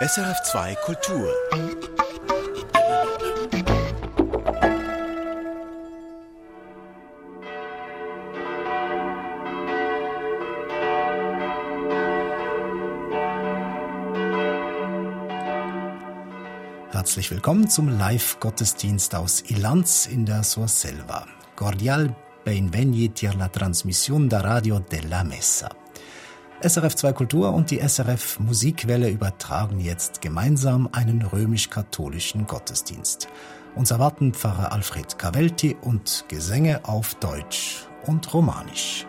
SRF2 Kultur. Herzlich willkommen zum Live-Gottesdienst aus Ilanz in der Surselva. Cordial benvenuti alla trasmissione da Radio della Messa. SRF 2 Kultur und die SRF Musikwelle übertragen jetzt gemeinsam einen römisch-katholischen Gottesdienst. Uns erwarten Pfarrer Alfred Cavelti und Gesänge auf Deutsch und Romanisch.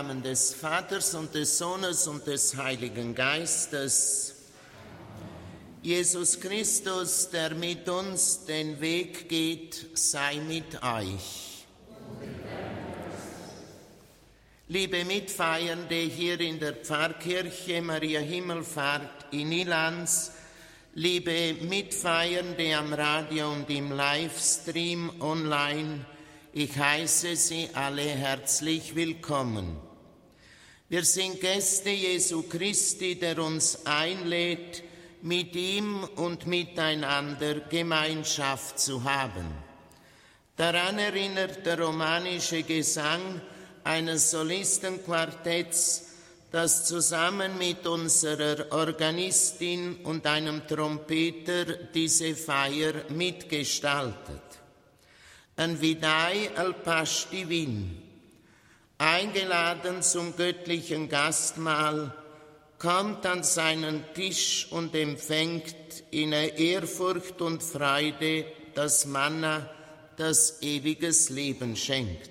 Namen des Vaters und des Sohnes und des Heiligen Geistes. Jesus Christus, der mit uns den Weg geht, sei mit euch. Liebe Mitfeiernde hier in der Pfarrkirche Maria Himmelfahrt in Ilanz, liebe Mitfeiernde am Radio und im Livestream online, ich heiße Sie alle herzlich willkommen. Wir sind Gäste Jesu Christi, der uns einlädt, mit ihm und miteinander Gemeinschaft zu haben. Daran erinnert der romanische Gesang eines Solistenquartetts, das zusammen mit unserer Organistin und einem Trompeter diese Feier mitgestaltet. Ein Vidai al Pasch Divin, eingeladen zum göttlichen Gastmahl, kommt an seinen Tisch und empfängt in Ehrfurcht und Freude das Manna, das ewiges Leben schenkt.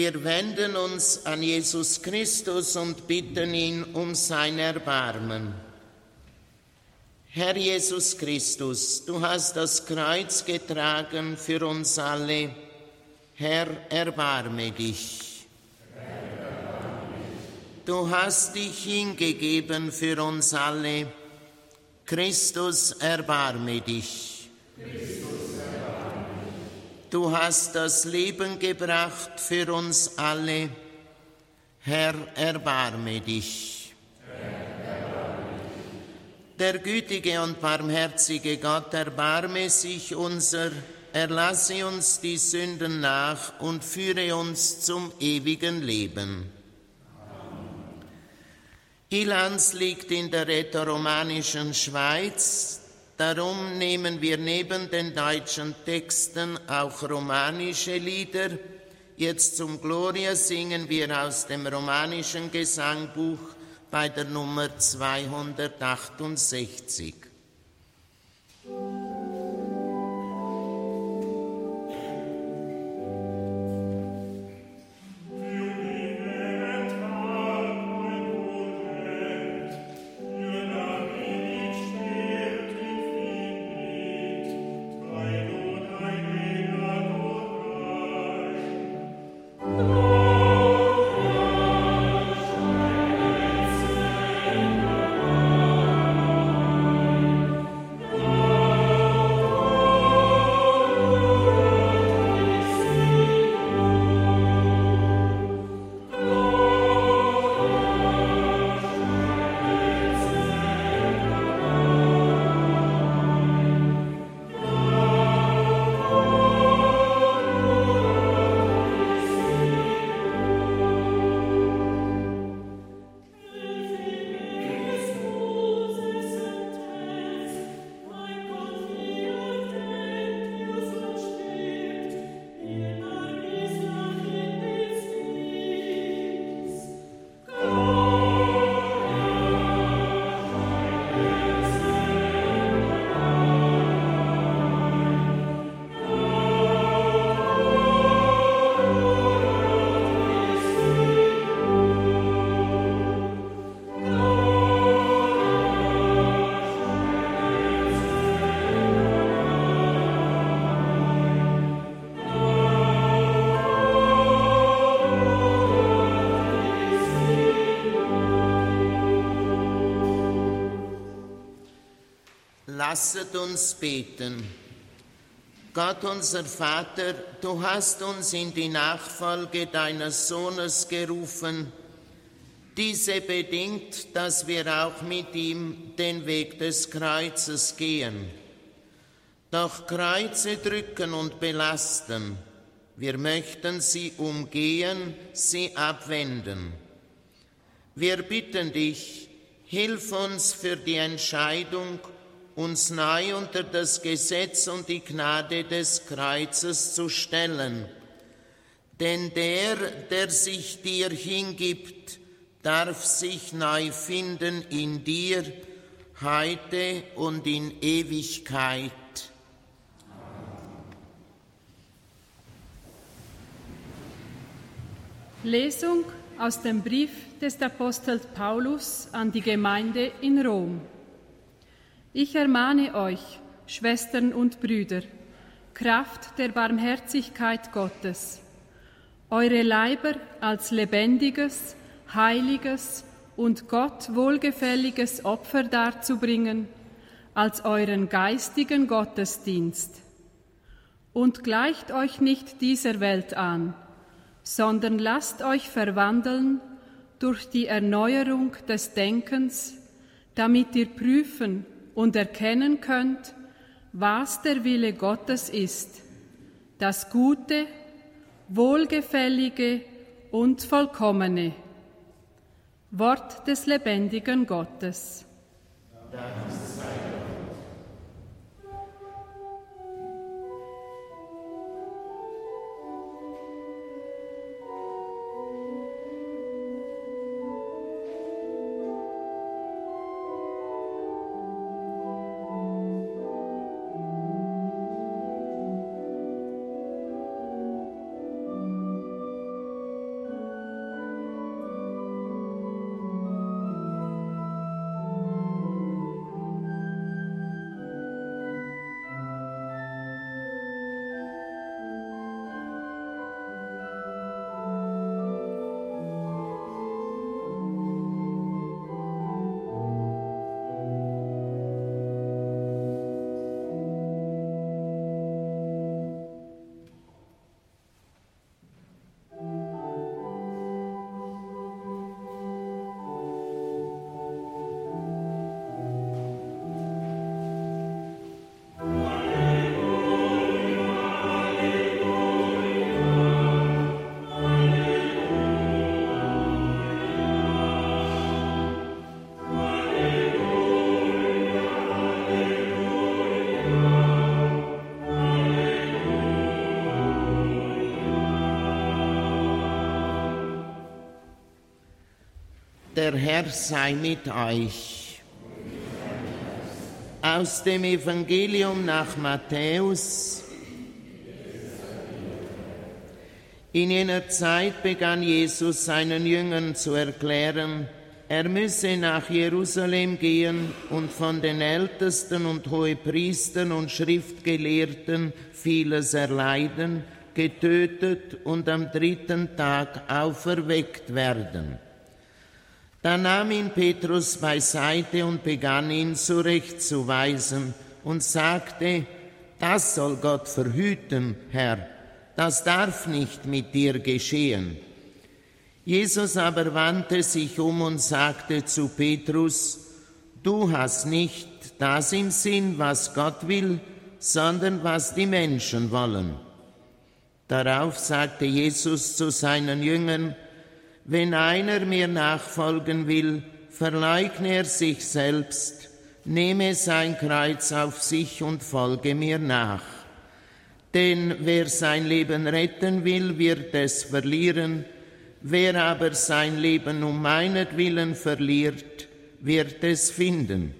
Wir wenden uns an Jesus Christus und bitten ihn um sein Erbarmen. Herr Jesus Christus, du hast das Kreuz getragen für uns alle. Herr, erbarme dich. Du hast dich hingegeben für uns alle. Christus, erbarme dich. Du hast das Leben gebracht für uns alle. Herr, erbarme dich. Der gütige und barmherzige Gott erbarme sich unser, erlasse uns die Sünden nach und führe uns zum ewigen Leben. Ilans liegt in der rätoromanischen Schweiz, darum nehmen wir neben den deutschen Texten auch romanische Lieder. Jetzt zum Gloria singen wir aus dem romanischen Gesangbuch bei der Nummer 268. Lasset uns beten. Gott unser Vater, du hast uns in die Nachfolge deines Sohnes gerufen. Diese bedingt, dass wir auch mit ihm den Weg des Kreuzes gehen. Doch Kreuze drücken und belasten. Wir möchten sie umgehen, sie abwenden. Wir bitten dich, hilf uns für die Entscheidung, uns neu unter das Gesetz und die Gnade des Kreuzes zu stellen. Denn der, der sich dir hingibt, darf sich neu finden in dir, heute und in Ewigkeit. Lesung aus dem Brief des Apostels Paulus an die Gemeinde in Rom. Ich ermahne euch, Schwestern und Brüder, Kraft der Barmherzigkeit Gottes, eure Leiber als lebendiges, heiliges und Gott wohlgefälliges Opfer darzubringen, als euren geistigen Gottesdienst. Und gleicht euch nicht dieser Welt an, sondern lasst euch verwandeln durch die Erneuerung des Denkens, damit ihr prüfen und erkennen könnt, was der Wille Gottes ist, das Gute, Wohlgefällige und Vollkommene. Wort des lebendigen Gottes. Danke. Der Herr sei mit euch. Aus dem Evangelium nach Matthäus. In jener Zeit begann Jesus seinen Jüngern zu erklären, er müsse nach Jerusalem gehen und von den Ältesten und Hohepriestern und Schriftgelehrten vieles erleiden, getötet und am dritten Tag auferweckt werden. Da nahm ihn Petrus beiseite und begann ihn zurechtzuweisen und sagte, das soll Gott verhüten, Herr, das darf nicht mit dir geschehen. Jesus aber wandte sich um und sagte zu Petrus, du hast nicht das im Sinn, was Gott will, sondern was die Menschen wollen. Darauf sagte Jesus zu seinen Jüngern, wenn einer mir nachfolgen will, verleugne er sich selbst, nehme sein Kreuz auf sich und folge mir nach. Denn wer sein Leben retten will, wird es verlieren, wer aber sein Leben um meinetwillen verliert, wird es finden.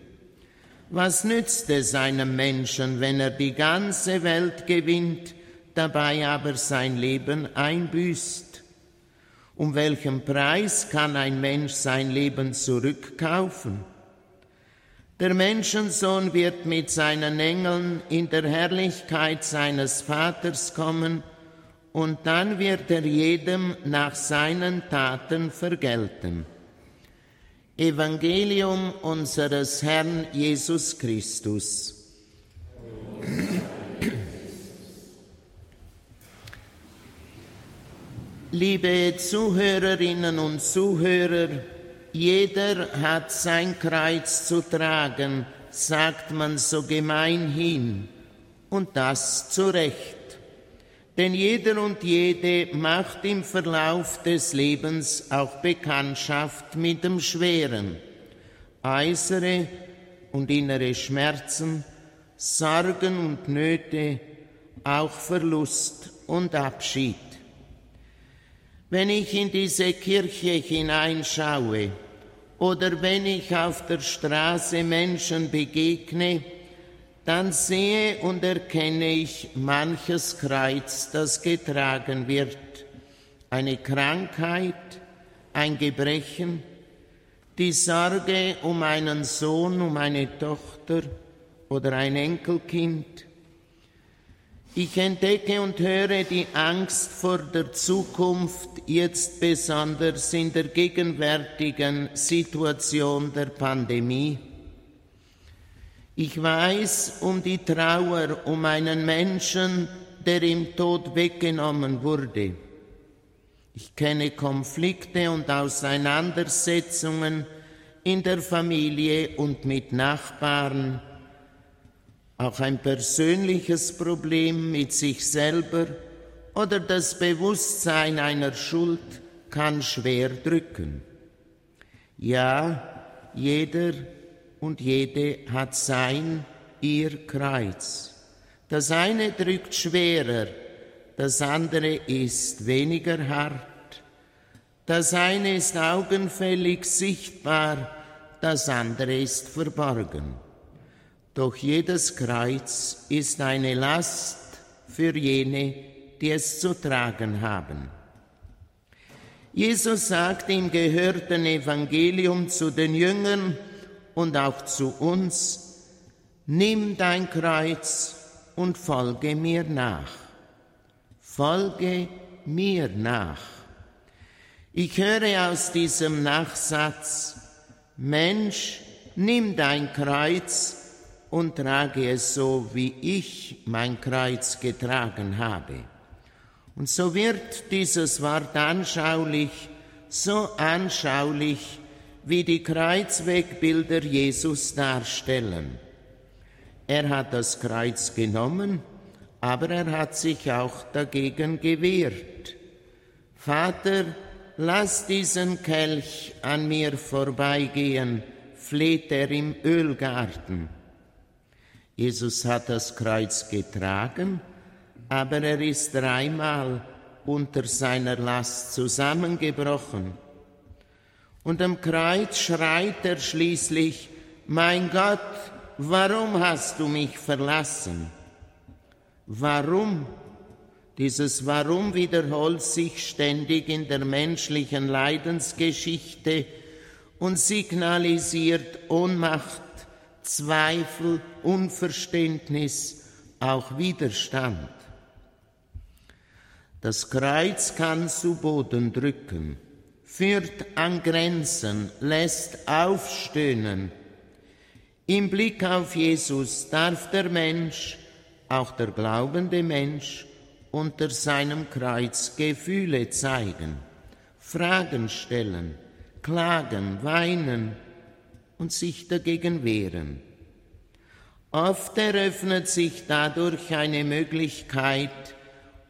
Was nützt es einem Menschen, wenn er die ganze Welt gewinnt, dabei aber sein Leben einbüßt? Um welchen Preis kann ein Mensch sein Leben zurückkaufen? Der Menschensohn wird mit seinen Engeln in der Herrlichkeit seines Vaters kommen, und dann wird er jedem nach seinen Taten vergelten. Evangelium unseres Herrn Jesus Christus. Liebe Zuhörerinnen und Zuhörer, jeder hat sein Kreuz zu tragen, sagt man so gemeinhin, und das zu Recht. Denn jeder und jede macht im Verlauf des Lebens auch Bekanntschaft mit dem Schweren, äußere und innere Schmerzen, Sorgen und Nöte, auch Verlust und Abschied. Wenn ich in diese Kirche hineinschaue oder wenn ich auf der Straße Menschen begegne, dann sehe und erkenne ich manches Kreuz, das getragen wird. Eine Krankheit, ein Gebrechen, die Sorge um einen Sohn, um eine Tochter oder ein Enkelkind, ich entdecke und höre die Angst vor der Zukunft jetzt besonders in der gegenwärtigen Situation der Pandemie. Ich weiß um die Trauer um einen Menschen, der im Tod weggenommen wurde. Ich kenne Konflikte und Auseinandersetzungen in der Familie und mit Nachbarn auch ein persönliches Problem mit sich selber oder das Bewusstsein einer Schuld kann schwer drücken. Ja, jeder und jede hat sein, ihr Kreuz. Das eine drückt schwerer, das andere ist weniger hart. Das eine ist augenfällig sichtbar, das andere ist verborgen. Doch jedes Kreuz ist eine Last für jene, die es zu tragen haben. Jesus sagt im gehörten Evangelium zu den Jüngern und auch zu uns, nimm dein Kreuz und folge mir nach. Folge mir nach. Ich höre aus diesem Nachsatz, Mensch, nimm dein Kreuz und trage es so, wie ich mein Kreuz getragen habe. Und so wird dieses Wort anschaulich, so anschaulich, wie die Kreuzwegbilder Jesus darstellen. Er hat das Kreuz genommen, aber er hat sich auch dagegen gewehrt. Vater, lass diesen Kelch an mir vorbeigehen, fleht er im Ölgarten. Jesus hat das Kreuz getragen, aber er ist dreimal unter seiner Last zusammengebrochen. Und am Kreuz schreit er schließlich, mein Gott, warum hast du mich verlassen? Warum? Dieses Warum wiederholt sich ständig in der menschlichen Leidensgeschichte und signalisiert Ohnmacht, Zweifel, Unverständnis, auch Widerstand. Das Kreuz kann zu Boden drücken, führt an Grenzen, lässt aufstöhnen. Im Blick auf Jesus darf der Mensch, auch der glaubende Mensch, unter seinem Kreuz Gefühle zeigen, Fragen stellen, klagen, weinen und sich dagegen wehren. Oft eröffnet sich dadurch eine Möglichkeit,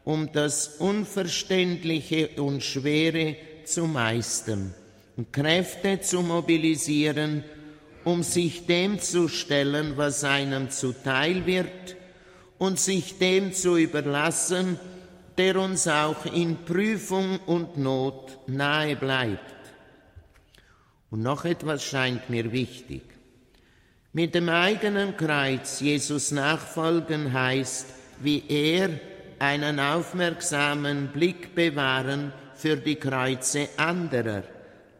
um das Unverständliche und Schwere zu meistern und Kräfte zu mobilisieren, um sich dem zu stellen, was einem zuteil wird und sich dem zu überlassen, der uns auch in Prüfung und Not nahe bleibt. Und noch etwas scheint mir wichtig. Mit dem eigenen Kreuz Jesus nachfolgen heißt, wie er einen aufmerksamen Blick bewahren für die Kreuze anderer,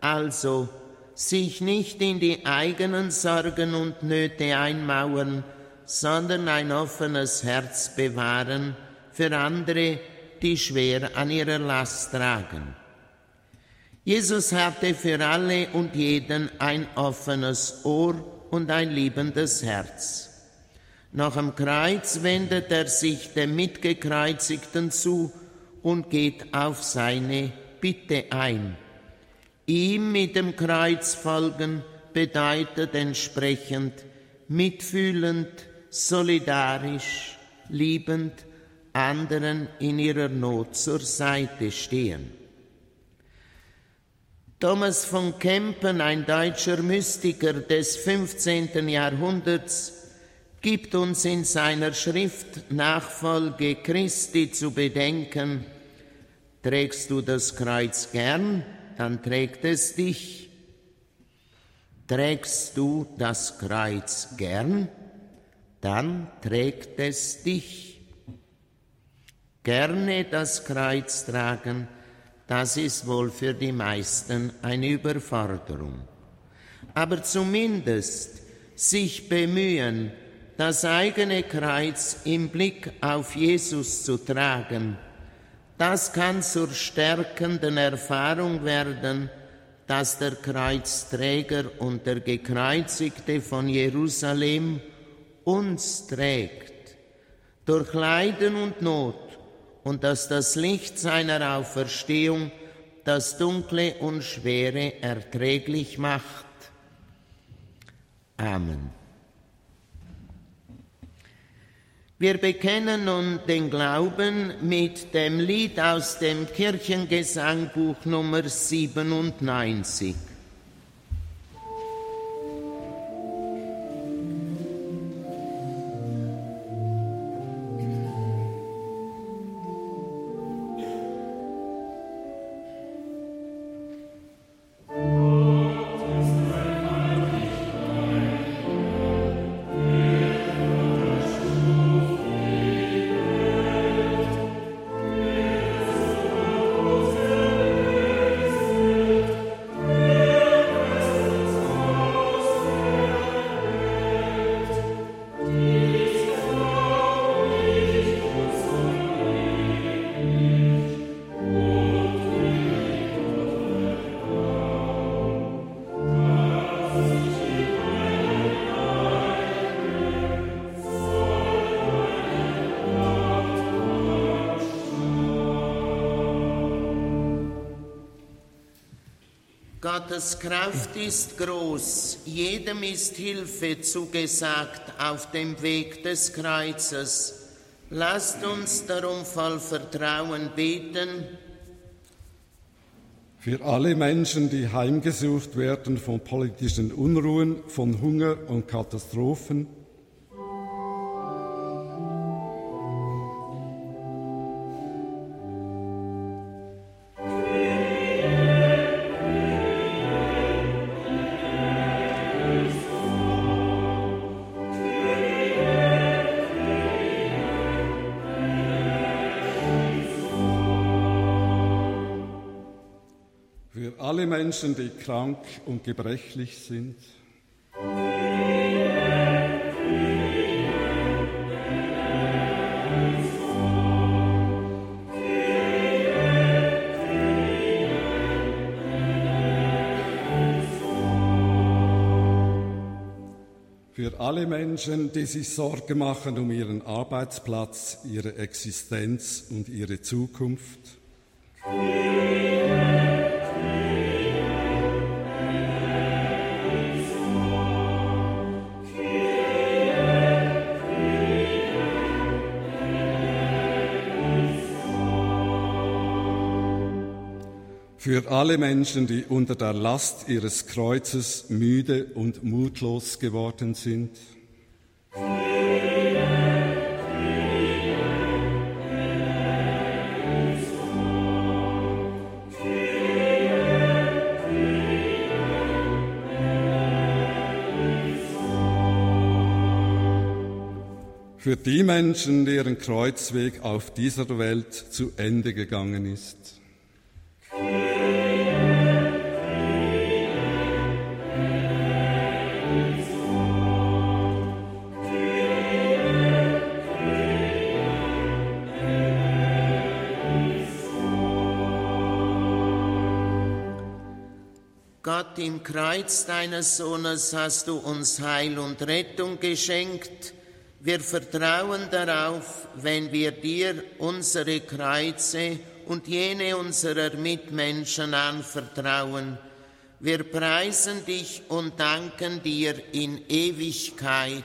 also sich nicht in die eigenen Sorgen und Nöte einmauern, sondern ein offenes Herz bewahren für andere, die schwer an ihrer Last tragen. Jesus hatte für alle und jeden ein offenes Ohr und ein liebendes Herz. Nach dem Kreuz wendet er sich dem Mitgekreuzigten zu und geht auf seine Bitte ein. Ihm mit dem Kreuz folgen bedeutet entsprechend mitfühlend, solidarisch, liebend anderen in ihrer Not zur Seite stehen. Thomas von Kempen, ein deutscher Mystiker des 15. Jahrhunderts, gibt uns in seiner Schrift Nachfolge Christi zu bedenken, trägst du das Kreuz gern, dann trägt es dich. Trägst du das Kreuz gern, dann trägt es dich. Gerne das Kreuz tragen, das ist wohl für die meisten eine Überforderung. Aber zumindest sich bemühen, das eigene Kreuz im Blick auf Jesus zu tragen, das kann zur stärkenden Erfahrung werden, dass der Kreuzträger und der Gekreuzigte von Jerusalem uns trägt, durch Leiden und Not, und dass das Licht seiner Auferstehung das Dunkle und Schwere erträglich macht. Amen. Wir bekennen nun den Glauben mit dem Lied aus dem Kirchengesangbuch Nummer 97. Gottes Kraft ist groß, jedem ist Hilfe zugesagt auf dem Weg des Kreuzes. Lasst uns darum voll Vertrauen beten. Für alle Menschen, die heimgesucht werden von politischen Unruhen, von Hunger und Katastrophen, Menschen, die krank und gebrechlich sind. Für alle Menschen, die sich Sorge machen um ihren Arbeitsplatz, ihre Existenz und ihre Zukunft. Für alle Menschen, die unter der Last ihres Kreuzes müde und mutlos geworden sind. Für die Menschen, deren Kreuzweg auf dieser Welt zu Ende gegangen ist. Im Kreuz deines Sohnes hast du uns Heil und Rettung geschenkt. Wir vertrauen darauf, wenn wir dir unsere Kreuze und jene unserer Mitmenschen anvertrauen. Wir preisen dich und danken dir in Ewigkeit.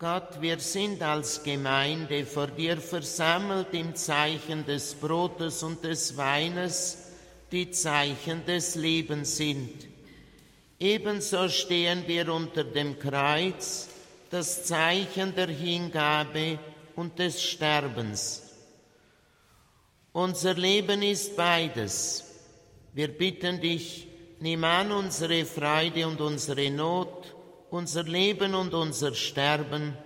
Gott, wir sind als Gemeinde vor dir versammelt im Zeichen des Brotes und des Weines, die Zeichen des Lebens sind. Ebenso stehen wir unter dem Kreuz, das Zeichen der Hingabe und des Sterbens. Unser Leben ist beides. Wir bitten dich, nimm an unsere Freude und unsere Not, unser Leben und unser Sterben,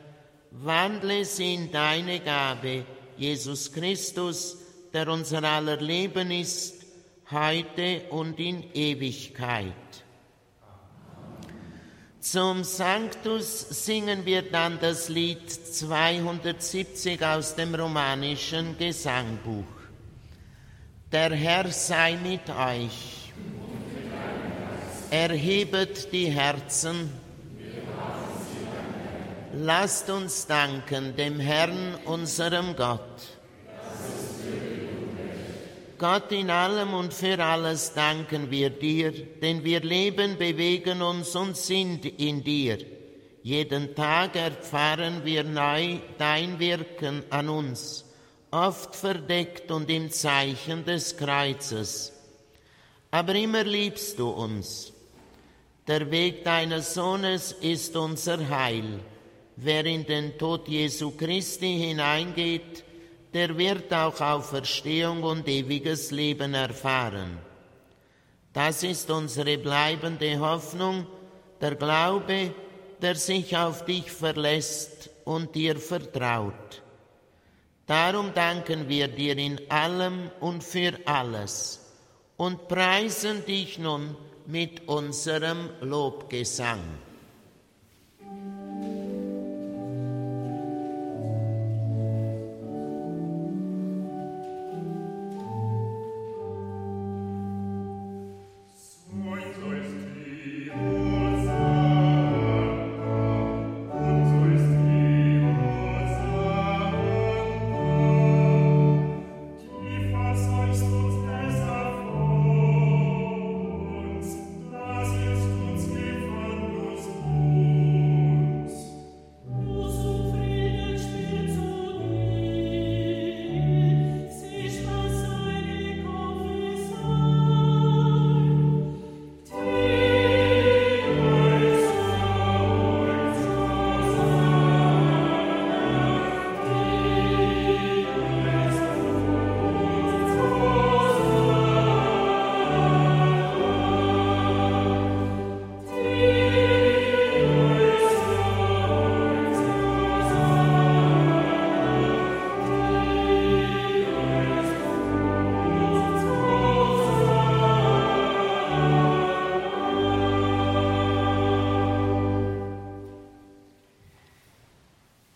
wandle sie in deine Gabe, Jesus Christus, der unser aller Leben ist, heute und in Ewigkeit. Zum Sanctus singen wir dann das Lied 270 aus dem romanischen Gesangbuch. Der Herr sei mit euch. Erhebet die Herzen. Lasst uns danken dem Herrn, unserem Gott. Gott in allem und für alles danken wir dir, denn wir leben, bewegen uns und sind in dir. Jeden Tag erfahren wir neu dein Wirken an uns oft verdeckt und im Zeichen des Kreuzes. Aber immer liebst du uns. Der Weg deines Sohnes ist unser Heil. Wer in den Tod Jesu Christi hineingeht, der wird auch Auferstehung und ewiges Leben erfahren. Das ist unsere bleibende Hoffnung, der Glaube, der sich auf dich verlässt und dir vertraut. Darum danken wir dir in allem und für alles und preisen dich nun mit unserem Lobgesang.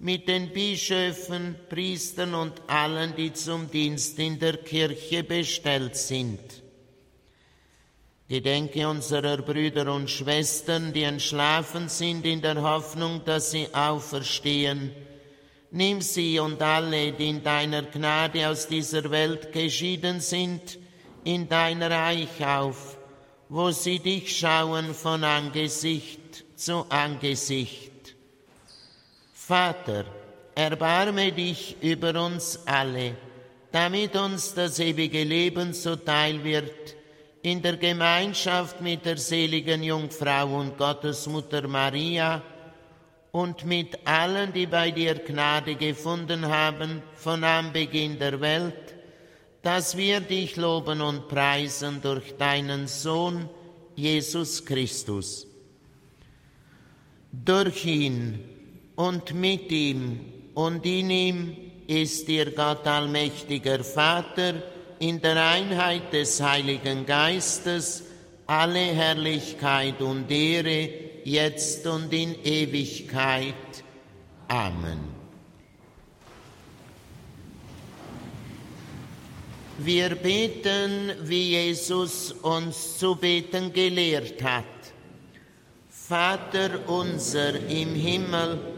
mit den Bischöfen, Priestern und allen, die zum Dienst in der Kirche bestellt sind. Gedenke unserer Brüder und Schwestern, die entschlafen sind in der Hoffnung, dass sie auferstehen. Nimm sie und alle, die in deiner Gnade aus dieser Welt geschieden sind, in dein Reich auf, wo sie dich schauen von Angesicht zu Angesicht. Vater, erbarme dich über uns alle, damit uns das ewige Leben zuteil wird, in der Gemeinschaft mit der seligen Jungfrau und Gottesmutter Maria und mit allen, die bei dir Gnade gefunden haben von Anbeginn der Welt, dass wir dich loben und preisen durch deinen Sohn Jesus Christus. Durch ihn und mit ihm und in ihm ist dir Gott allmächtiger Vater, in der Einheit des Heiligen Geistes alle Herrlichkeit und Ehre, jetzt und in Ewigkeit. Amen. Wir beten, wie Jesus uns zu beten gelehrt hat. Vater unser im Himmel,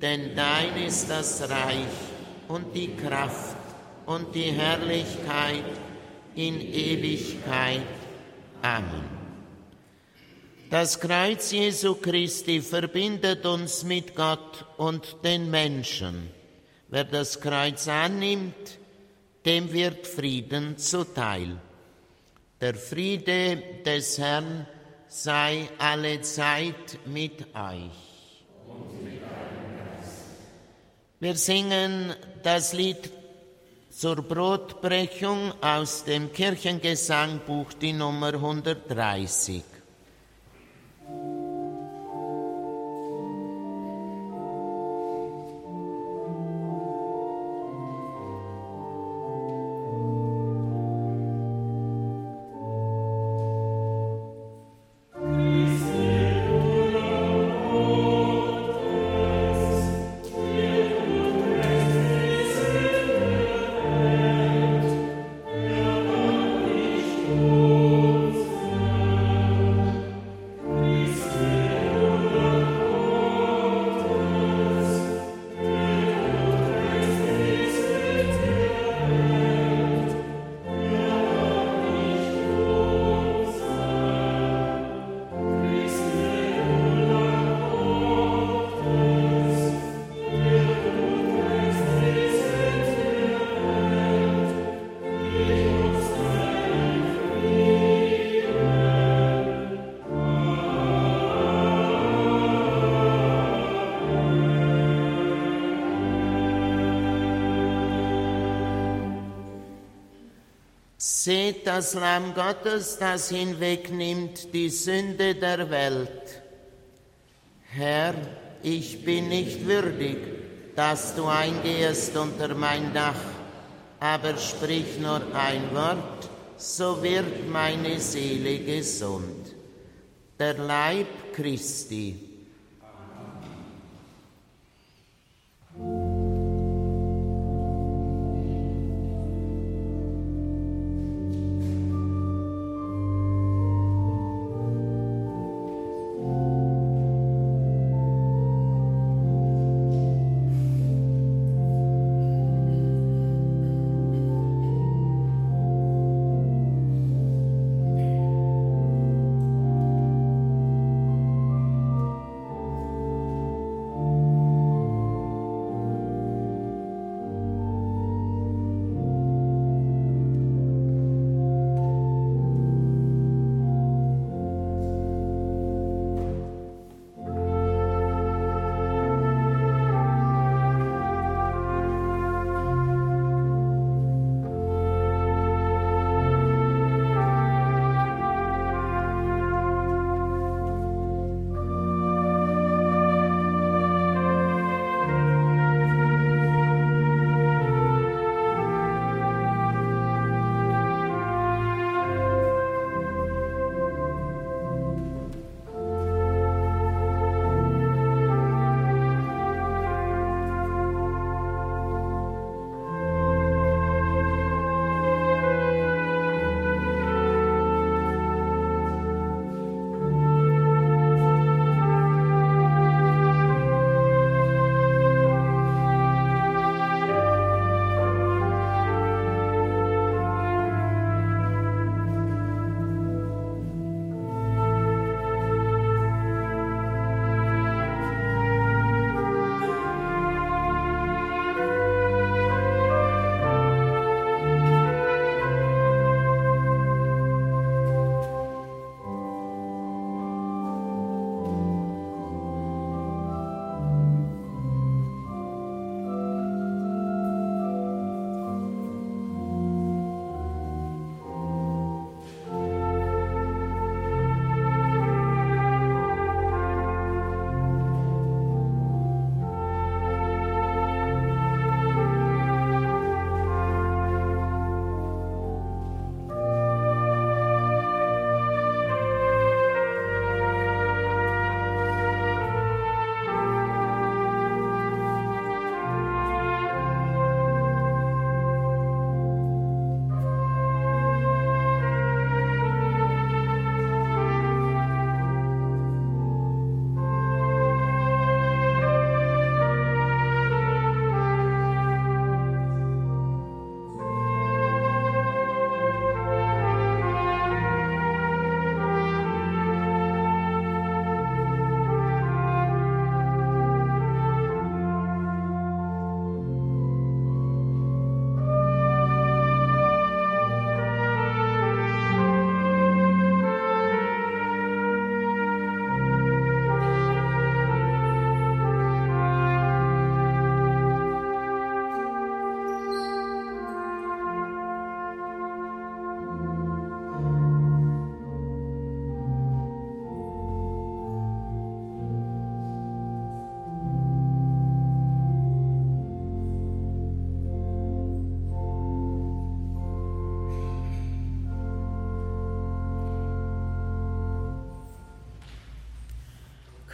denn dein ist das Reich und die Kraft und die Herrlichkeit, in Ewigkeit. Amen. Das Kreuz Jesu Christi verbindet uns mit Gott und den Menschen. Wer das Kreuz annimmt, dem wird Frieden zuteil. Der Friede des Herrn sei alle Zeit mit euch. Wir singen das Lied zur Brotbrechung aus dem Kirchengesangbuch, die Nummer 130. Seht das Lamm Gottes, das hinwegnimmt die Sünde der Welt. Herr, ich bin nicht würdig, dass du eingehst unter mein Dach, aber sprich nur ein Wort, so wird meine Seele gesund. Der Leib Christi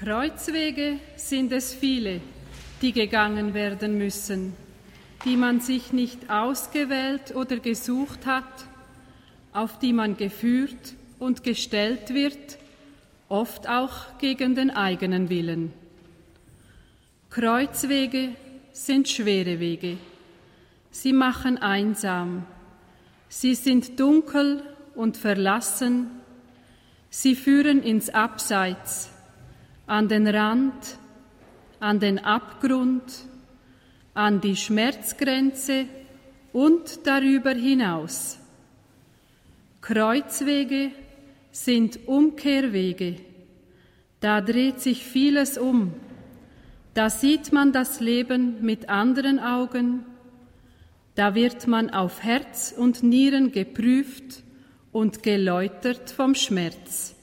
Kreuzwege sind es viele, die gegangen werden müssen, die man sich nicht ausgewählt oder gesucht hat, auf die man geführt und gestellt wird, oft auch gegen den eigenen Willen. Kreuzwege sind schwere Wege. Sie machen einsam. Sie sind dunkel und verlassen. Sie führen ins Abseits, an den Rand, an den Abgrund, an die Schmerzgrenze und darüber hinaus. Kreuzwege sind Umkehrwege. Da dreht sich vieles um. Da sieht man das Leben mit anderen Augen. Da wird man auf Herz und Nieren geprüft und geläutert vom Schmerz.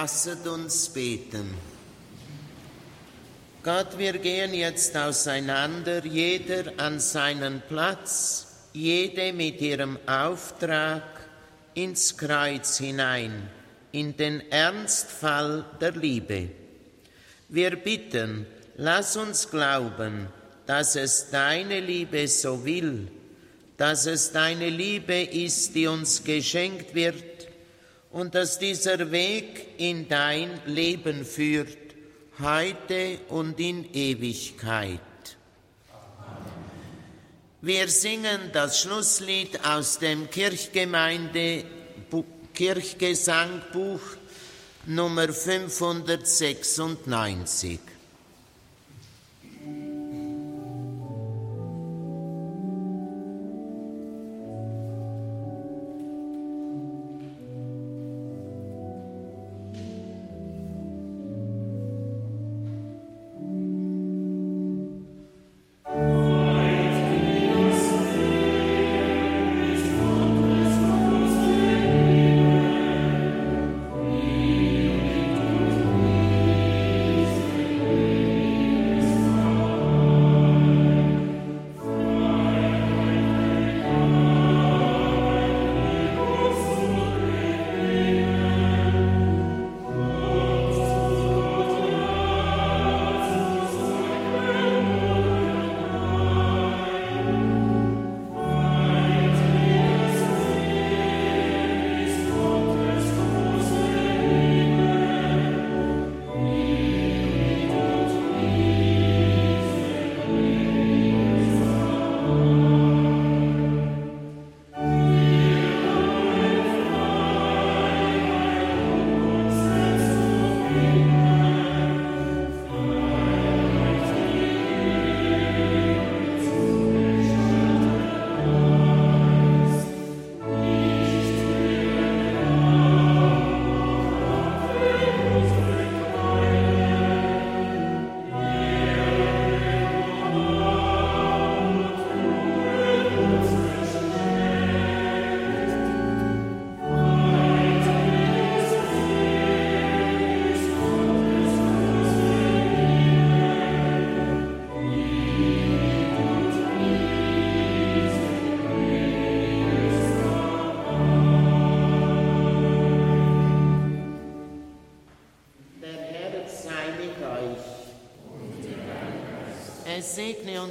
Lasset uns beten. Gott, wir gehen jetzt auseinander, jeder an seinen Platz, jede mit ihrem Auftrag ins Kreuz hinein, in den Ernstfall der Liebe. Wir bitten, lass uns glauben, dass es deine Liebe so will, dass es deine Liebe ist, die uns geschenkt wird und dass dieser Weg in dein Leben führt, heute und in Ewigkeit. Wir singen das Schlusslied aus dem Kirchgemeinde Kirchgesangbuch Nummer 596.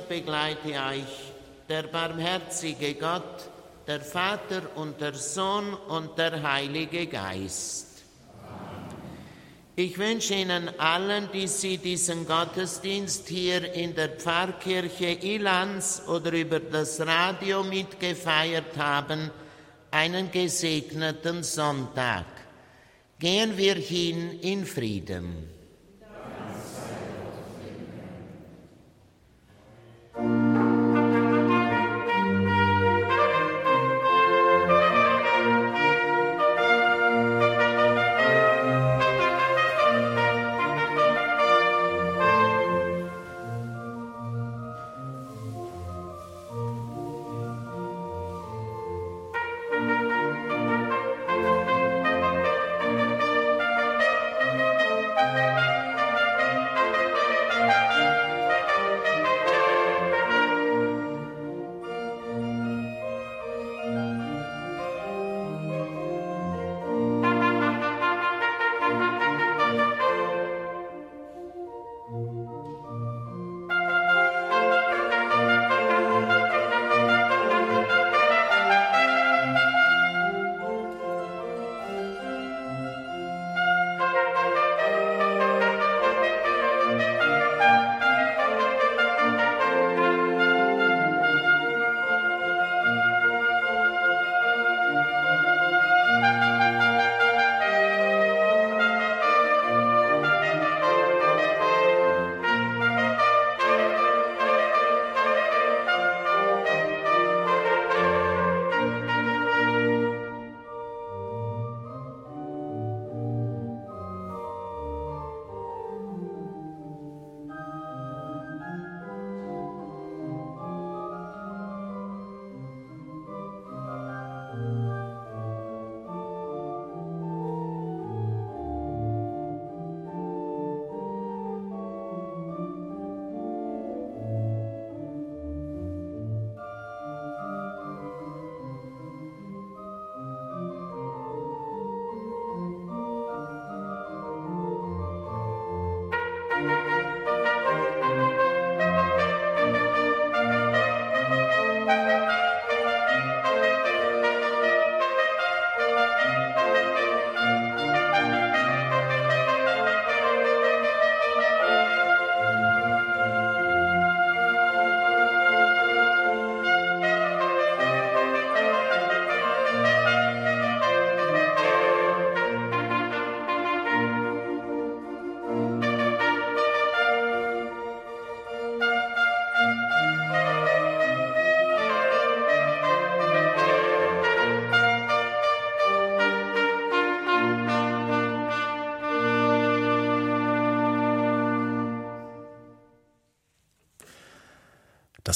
begleite euch der barmherzige Gott, der Vater und der Sohn und der Heilige Geist. Ich wünsche Ihnen allen, die Sie diesen Gottesdienst hier in der Pfarrkirche Ilanz oder über das Radio mitgefeiert haben, einen gesegneten Sonntag. Gehen wir hin in Frieden.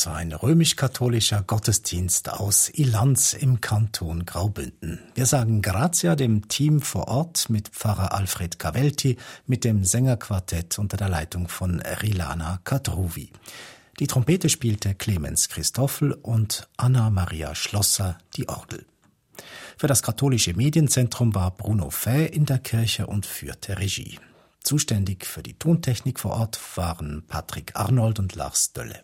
War ein römisch-katholischer Gottesdienst aus Ilanz im Kanton Graubünden. Wir sagen Grazia dem Team vor Ort mit Pfarrer Alfred Cavelti, mit dem Sängerquartett unter der Leitung von Rilana Kadruvi. Die Trompete spielte Clemens Christoffel und Anna Maria Schlosser die Orgel. Für das katholische Medienzentrum war Bruno Fay in der Kirche und führte Regie. Zuständig für die Tontechnik vor Ort waren Patrick Arnold und Lars Dölle.